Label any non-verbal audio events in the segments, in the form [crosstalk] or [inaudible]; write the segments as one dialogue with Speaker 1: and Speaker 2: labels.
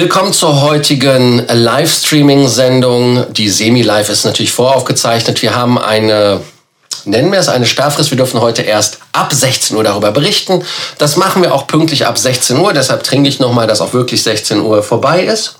Speaker 1: Willkommen zur heutigen Livestreaming-Sendung. Die Semi-Live ist natürlich voraufgezeichnet. Wir haben eine, nennen wir es eine Starfrist. Wir dürfen heute erst ab 16 Uhr darüber berichten. Das machen wir auch pünktlich ab 16 Uhr. Deshalb trinke ich nochmal, dass auch wirklich 16 Uhr vorbei ist.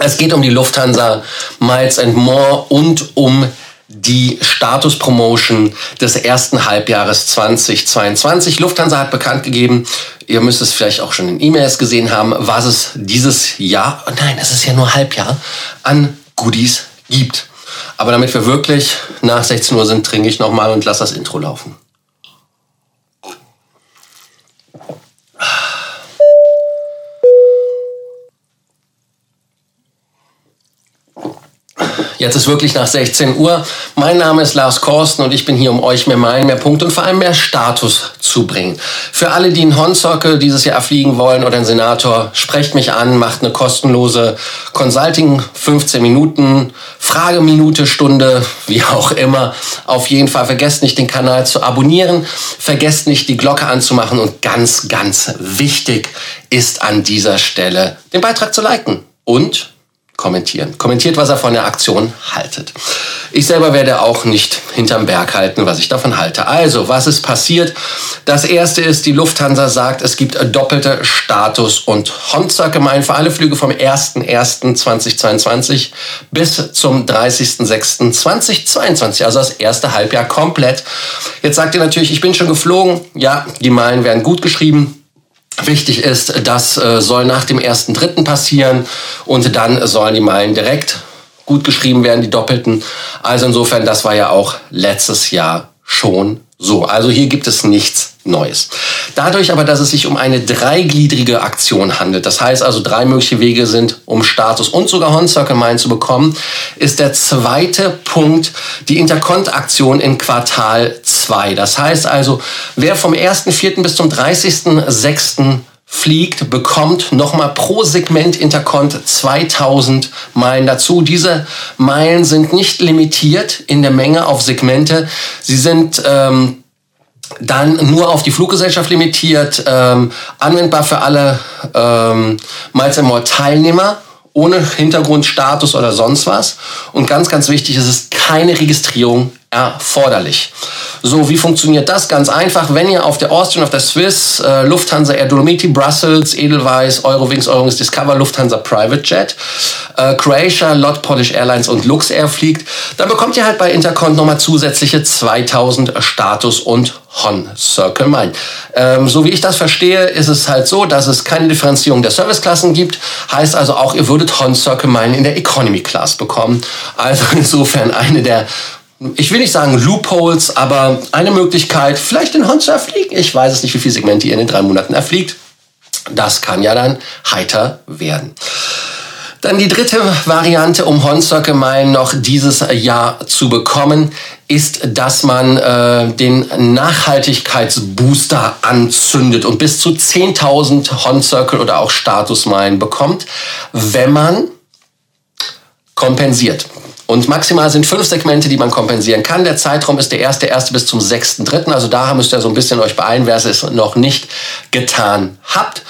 Speaker 1: Es geht um die Lufthansa Miles and More und um die Status-Promotion des ersten Halbjahres 2022. Lufthansa hat bekannt gegeben, ihr müsst es vielleicht auch schon in E-Mails gesehen haben, was es dieses Jahr, oh nein, es ist ja nur Halbjahr, an Goodies gibt. Aber damit wir wirklich nach 16 Uhr sind, trinke ich nochmal und lasse das Intro laufen. Jetzt ist wirklich nach 16 Uhr. Mein Name ist Lars Korsten und ich bin hier, um euch mehr Meilen, mehr Punkte und vor allem mehr Status zu bringen. Für alle, die einen Hornzirkel dieses Jahr fliegen wollen oder einen Senator, sprecht mich an, macht eine kostenlose Consulting, 15 Minuten, Frageminute, Stunde, wie auch immer. Auf jeden Fall vergesst nicht, den Kanal zu abonnieren, vergesst nicht, die Glocke anzumachen und ganz, ganz wichtig ist an dieser Stelle, den Beitrag zu liken und kommentieren. Kommentiert, was er von der Aktion haltet. Ich selber werde auch nicht hinterm Berg halten, was ich davon halte. Also, was ist passiert? Das erste ist, die Lufthansa sagt, es gibt doppelte Status- und Honza-Gemein für alle Flüge vom 01.01.2022 bis zum 30.06.2022, also das erste Halbjahr komplett. Jetzt sagt ihr natürlich, ich bin schon geflogen. Ja, die Meilen werden gut geschrieben. Wichtig ist, das äh, soll nach dem ersten Dritten passieren und dann sollen die Meilen direkt gut geschrieben werden, die Doppelten. Also insofern, das war ja auch letztes Jahr schon so. Also hier gibt es nichts Neues. Dadurch aber, dass es sich um eine dreigliedrige Aktion handelt, das heißt also drei mögliche Wege sind, um Status und sogar Horn-Circle Mine zu bekommen, ist der zweite Punkt die Intercont-Aktion in Quartal 2. Das heißt also, wer vom 1.4. bis zum 30.06 fliegt, bekommt nochmal pro Segment Intercont 2000 Meilen dazu. Diese Meilen sind nicht limitiert in der Menge auf Segmente. Sie sind ähm, dann nur auf die Fluggesellschaft limitiert, ähm, anwendbar für alle ähm, Miles More Teilnehmer ohne Hintergrundstatus oder sonst was. Und ganz, ganz wichtig, es ist keine Registrierung erforderlich. So, wie funktioniert das? Ganz einfach, wenn ihr auf der Austrian, auf der Swiss, äh, Lufthansa Air Dolomiti, Brussels, Edelweiss, Eurowings, Eurowings Discover, Lufthansa Private Jet, äh, Croatia, Lot Polish Airlines und Luxair fliegt, dann bekommt ihr halt bei Intercont nochmal zusätzliche 2000 Status und Hon Circle Mine. Ähm, so wie ich das verstehe, ist es halt so, dass es keine Differenzierung der Serviceklassen gibt. Heißt also auch, ihr würdet Hon Circle Mine in der Economy Class bekommen. Also insofern eine der ich will nicht sagen Loopholes, aber eine Möglichkeit, vielleicht in Honza fliegen. Ich weiß es nicht, wie viele Segmente ihr in den drei Monaten erfliegt. Das kann ja dann heiter werden. Dann die dritte Variante, um Hornstock-Gemein noch dieses Jahr zu bekommen, ist, dass man äh, den Nachhaltigkeitsbooster anzündet und bis zu 10.000 Horncircle oder auch Statusmeilen bekommt, wenn man kompensiert. Und maximal sind fünf Segmente, die man kompensieren kann. Der Zeitraum ist der erste, erste bis zum sechsten, dritten. Also da müsst ihr so ein bisschen euch beeilen, wer es noch nicht getan habt.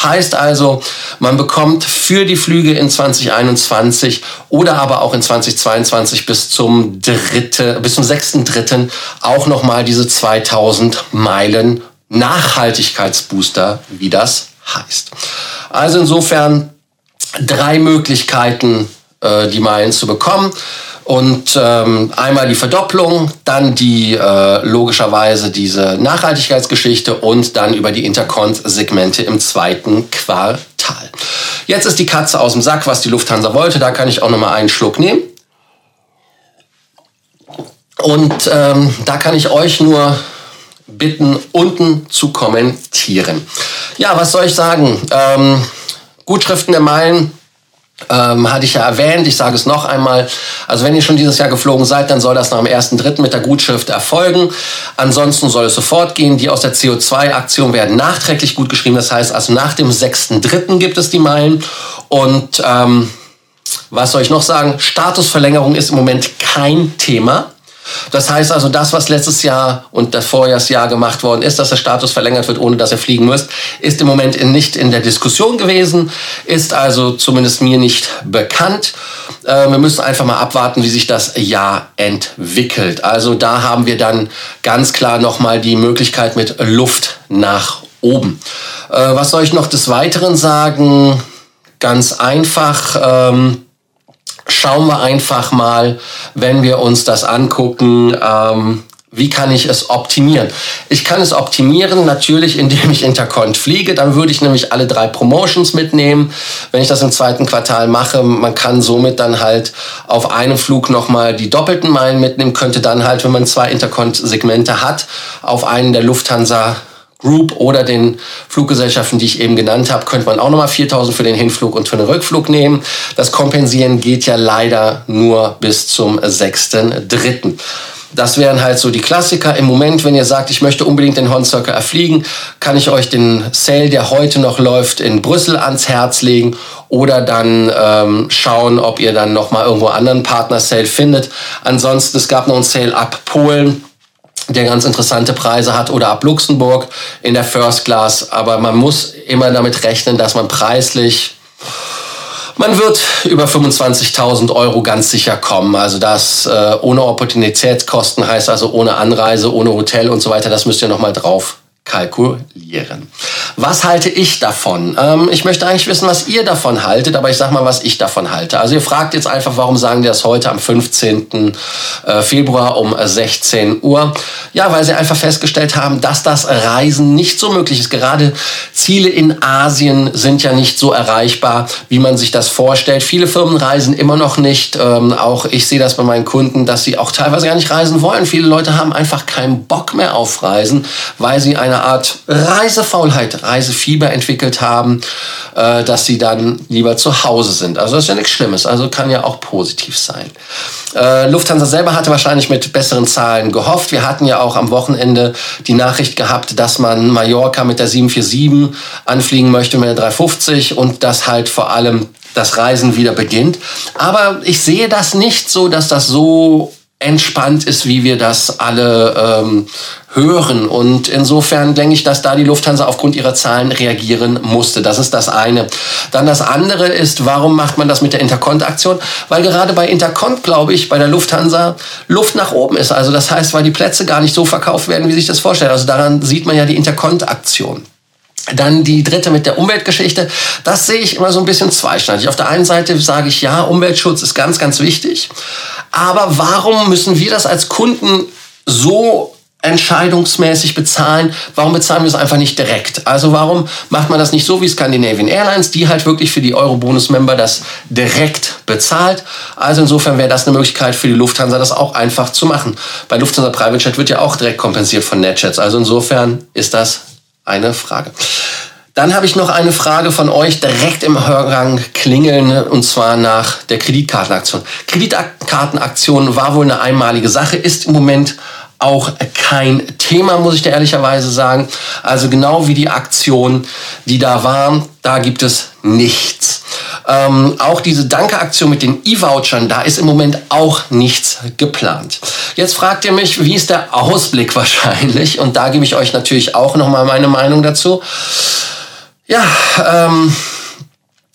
Speaker 1: Heißt also, man bekommt für die Flüge in 2021 oder aber auch in 2022 bis zum dritte, bis zum sechsten, dritten auch nochmal diese 2000 Meilen Nachhaltigkeitsbooster, wie das heißt. Also insofern drei Möglichkeiten, äh, die Meilen zu bekommen. Und ähm, einmal die Verdopplung, dann die äh, logischerweise diese Nachhaltigkeitsgeschichte und dann über die Intercont-Segmente im zweiten Quartal. Jetzt ist die Katze aus dem Sack, was die Lufthansa wollte. Da kann ich auch noch mal einen Schluck nehmen. Und ähm, da kann ich euch nur bitten, unten zu kommentieren. Ja, was soll ich sagen? Ähm, Gutschriften der Meilen ähm, hatte ich ja erwähnt, ich sage es noch einmal. Also wenn ihr schon dieses Jahr geflogen seid, dann soll das nach dem 1.3. mit der Gutschrift erfolgen. Ansonsten soll es sofort gehen. Die aus der CO2-Aktion werden nachträglich gut geschrieben. Das heißt, also nach dem 6.3. gibt es die Meilen. Und ähm, was soll ich noch sagen? Statusverlängerung ist im Moment kein Thema. Das heißt also, das, was letztes Jahr und das Vorjahrsjahr gemacht worden ist, dass der Status verlängert wird, ohne dass er fliegen muss, ist im Moment nicht in der Diskussion gewesen, ist also zumindest mir nicht bekannt. Äh, wir müssen einfach mal abwarten, wie sich das Jahr entwickelt. Also da haben wir dann ganz klar nochmal die Möglichkeit mit Luft nach oben. Äh, was soll ich noch des Weiteren sagen? Ganz einfach. Ähm, schauen wir einfach mal, wenn wir uns das angucken, ähm, wie kann ich es optimieren? Ich kann es optimieren natürlich, indem ich Intercont fliege. Dann würde ich nämlich alle drei Promotions mitnehmen. Wenn ich das im zweiten Quartal mache, man kann somit dann halt auf einem Flug nochmal die doppelten Meilen mitnehmen, könnte dann halt, wenn man zwei Intercont-Segmente hat, auf einen der Lufthansa Group oder den Fluggesellschaften, die ich eben genannt habe, könnte man auch nochmal 4000 für den Hinflug und für den Rückflug nehmen. Das Kompensieren geht ja leider nur bis zum 6.3. Das wären halt so die Klassiker. Im Moment, wenn ihr sagt, ich möchte unbedingt den Horn Circle erfliegen, kann ich euch den Sale, der heute noch läuft, in Brüssel ans Herz legen oder dann ähm, schauen, ob ihr dann nochmal irgendwo anderen Partner-Sale findet. Ansonsten, es gab noch einen Sale ab Polen der ganz interessante Preise hat oder ab Luxemburg in der First Class. Aber man muss immer damit rechnen, dass man preislich man wird über 25.000 Euro ganz sicher kommen. Also das äh, ohne Opportunitätskosten heißt also ohne Anreise, ohne Hotel und so weiter. Das müsst ihr nochmal drauf kalkulieren. Was halte ich davon? Ähm, ich möchte eigentlich wissen, was ihr davon haltet, aber ich sage mal, was ich davon halte. Also ihr fragt jetzt einfach, warum sagen die das heute am 15. Äh, Februar um 16 Uhr? Ja, weil sie einfach festgestellt haben, dass das Reisen nicht so möglich ist. Gerade Ziele in Asien sind ja nicht so erreichbar, wie man sich das vorstellt. Viele Firmen reisen immer noch nicht. Ähm, auch ich sehe das bei meinen Kunden, dass sie auch teilweise gar nicht reisen wollen. Viele Leute haben einfach keinen Bock mehr auf Reisen, weil sie Art Reisefaulheit, Reisefieber entwickelt haben, äh, dass sie dann lieber zu Hause sind. Also das ist ja nichts Schlimmes, also kann ja auch positiv sein. Äh, Lufthansa selber hatte wahrscheinlich mit besseren Zahlen gehofft. Wir hatten ja auch am Wochenende die Nachricht gehabt, dass man Mallorca mit der 747 anfliegen möchte mit der 350 und dass halt vor allem das Reisen wieder beginnt. Aber ich sehe das nicht so, dass das so entspannt ist, wie wir das alle ähm, hören. Und insofern denke ich, dass da die Lufthansa aufgrund ihrer Zahlen reagieren musste. Das ist das eine. Dann das andere ist, warum macht man das mit der Intercont-Aktion? Weil gerade bei Intercont, glaube ich, bei der Lufthansa Luft nach oben ist. Also das heißt, weil die Plätze gar nicht so verkauft werden, wie sich das vorstellt. Also daran sieht man ja die Intercont-Aktion. Dann die dritte mit der Umweltgeschichte. Das sehe ich immer so ein bisschen zweischneidig. Auf der einen Seite sage ich, ja, Umweltschutz ist ganz, ganz wichtig. Aber warum müssen wir das als Kunden so entscheidungsmäßig bezahlen, warum bezahlen wir es einfach nicht direkt? Also warum macht man das nicht so wie Scandinavian Airlines, die halt wirklich für die Euro-Bonus-Member das direkt bezahlt? Also insofern wäre das eine Möglichkeit für die Lufthansa, das auch einfach zu machen. Bei Lufthansa Private Jet wird ja auch direkt kompensiert von NetJets. Also insofern ist das eine Frage. Dann habe ich noch eine Frage von euch direkt im Hörgang klingeln und zwar nach der Kreditkartenaktion. Kreditkartenaktion war wohl eine einmalige Sache, ist im Moment auch kein Thema, muss ich dir ehrlicherweise sagen. Also genau wie die Aktion, die da war, da gibt es nichts. Ähm, auch diese Danke-Aktion mit den E-Vouchern, da ist im Moment auch nichts geplant. Jetzt fragt ihr mich, wie ist der Ausblick [laughs] wahrscheinlich? Und da gebe ich euch natürlich auch nochmal meine Meinung dazu. Ja, ähm,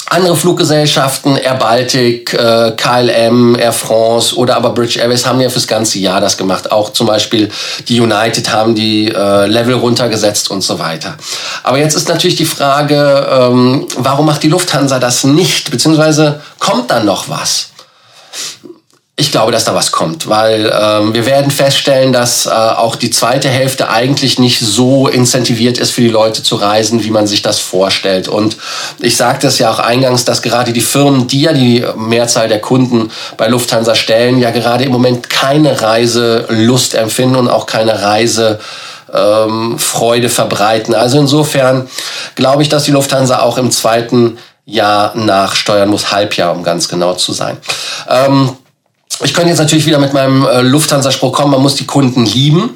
Speaker 1: andere Fluggesellschaften, Air Baltic, äh, KLM, Air France oder aber British Airways haben ja fürs ganze Jahr das gemacht. Auch zum Beispiel die United haben die äh, Level runtergesetzt und so weiter. Aber jetzt ist natürlich die Frage, ähm, warum macht die Lufthansa das nicht? Beziehungsweise kommt dann noch was? Ich glaube, dass da was kommt, weil ähm, wir werden feststellen, dass äh, auch die zweite Hälfte eigentlich nicht so incentiviert ist für die Leute zu reisen, wie man sich das vorstellt. Und ich sagte es ja auch eingangs, dass gerade die Firmen, die ja die Mehrzahl der Kunden bei Lufthansa stellen, ja gerade im Moment keine Reiselust empfinden und auch keine Reise ähm, Freude verbreiten. Also insofern glaube ich, dass die Lufthansa auch im zweiten Jahr nachsteuern muss, Halbjahr, um ganz genau zu sein. Ähm, ich könnte jetzt natürlich wieder mit meinem äh, Lufthansa-Spruch kommen, man muss die Kunden lieben.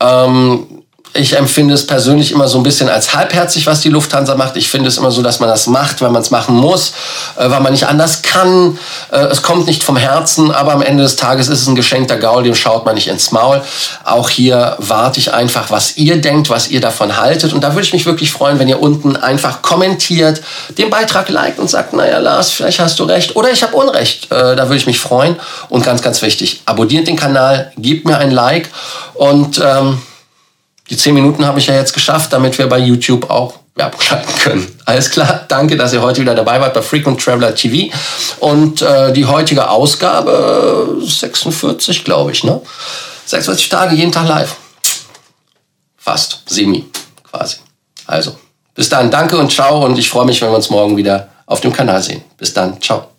Speaker 1: Ähm, ich empfinde es persönlich immer so ein bisschen als halbherzig, was die Lufthansa macht. Ich finde es immer so, dass man das macht, weil man es machen muss, äh, weil man nicht anders kann. Äh, es kommt nicht vom Herzen, aber am Ende des Tages ist es ein geschenkter Gaul, dem schaut man nicht ins Maul. Auch hier warte ich einfach, was ihr denkt, was ihr davon haltet. Und da würde ich mich wirklich freuen, wenn ihr unten einfach kommentiert, den Beitrag liked und sagt, naja Lars, vielleicht hast du recht oder ich habe Unrecht. Äh, da würde ich mich freuen. Und ganz, ganz wichtig, abonniert den Kanal, gebt mir ein Like und... Ähm, die zehn Minuten habe ich ja jetzt geschafft, damit wir bei YouTube auch Werbung [laughs] schalten können. Alles klar, danke, dass ihr heute wieder dabei wart bei Frequent Traveler TV. Und äh, die heutige Ausgabe 46, glaube ich, ne? 46 Tage, jeden Tag live. Fast, semi, quasi. Also, bis dann, danke und ciao und ich freue mich, wenn wir uns morgen wieder auf dem Kanal sehen. Bis dann, ciao.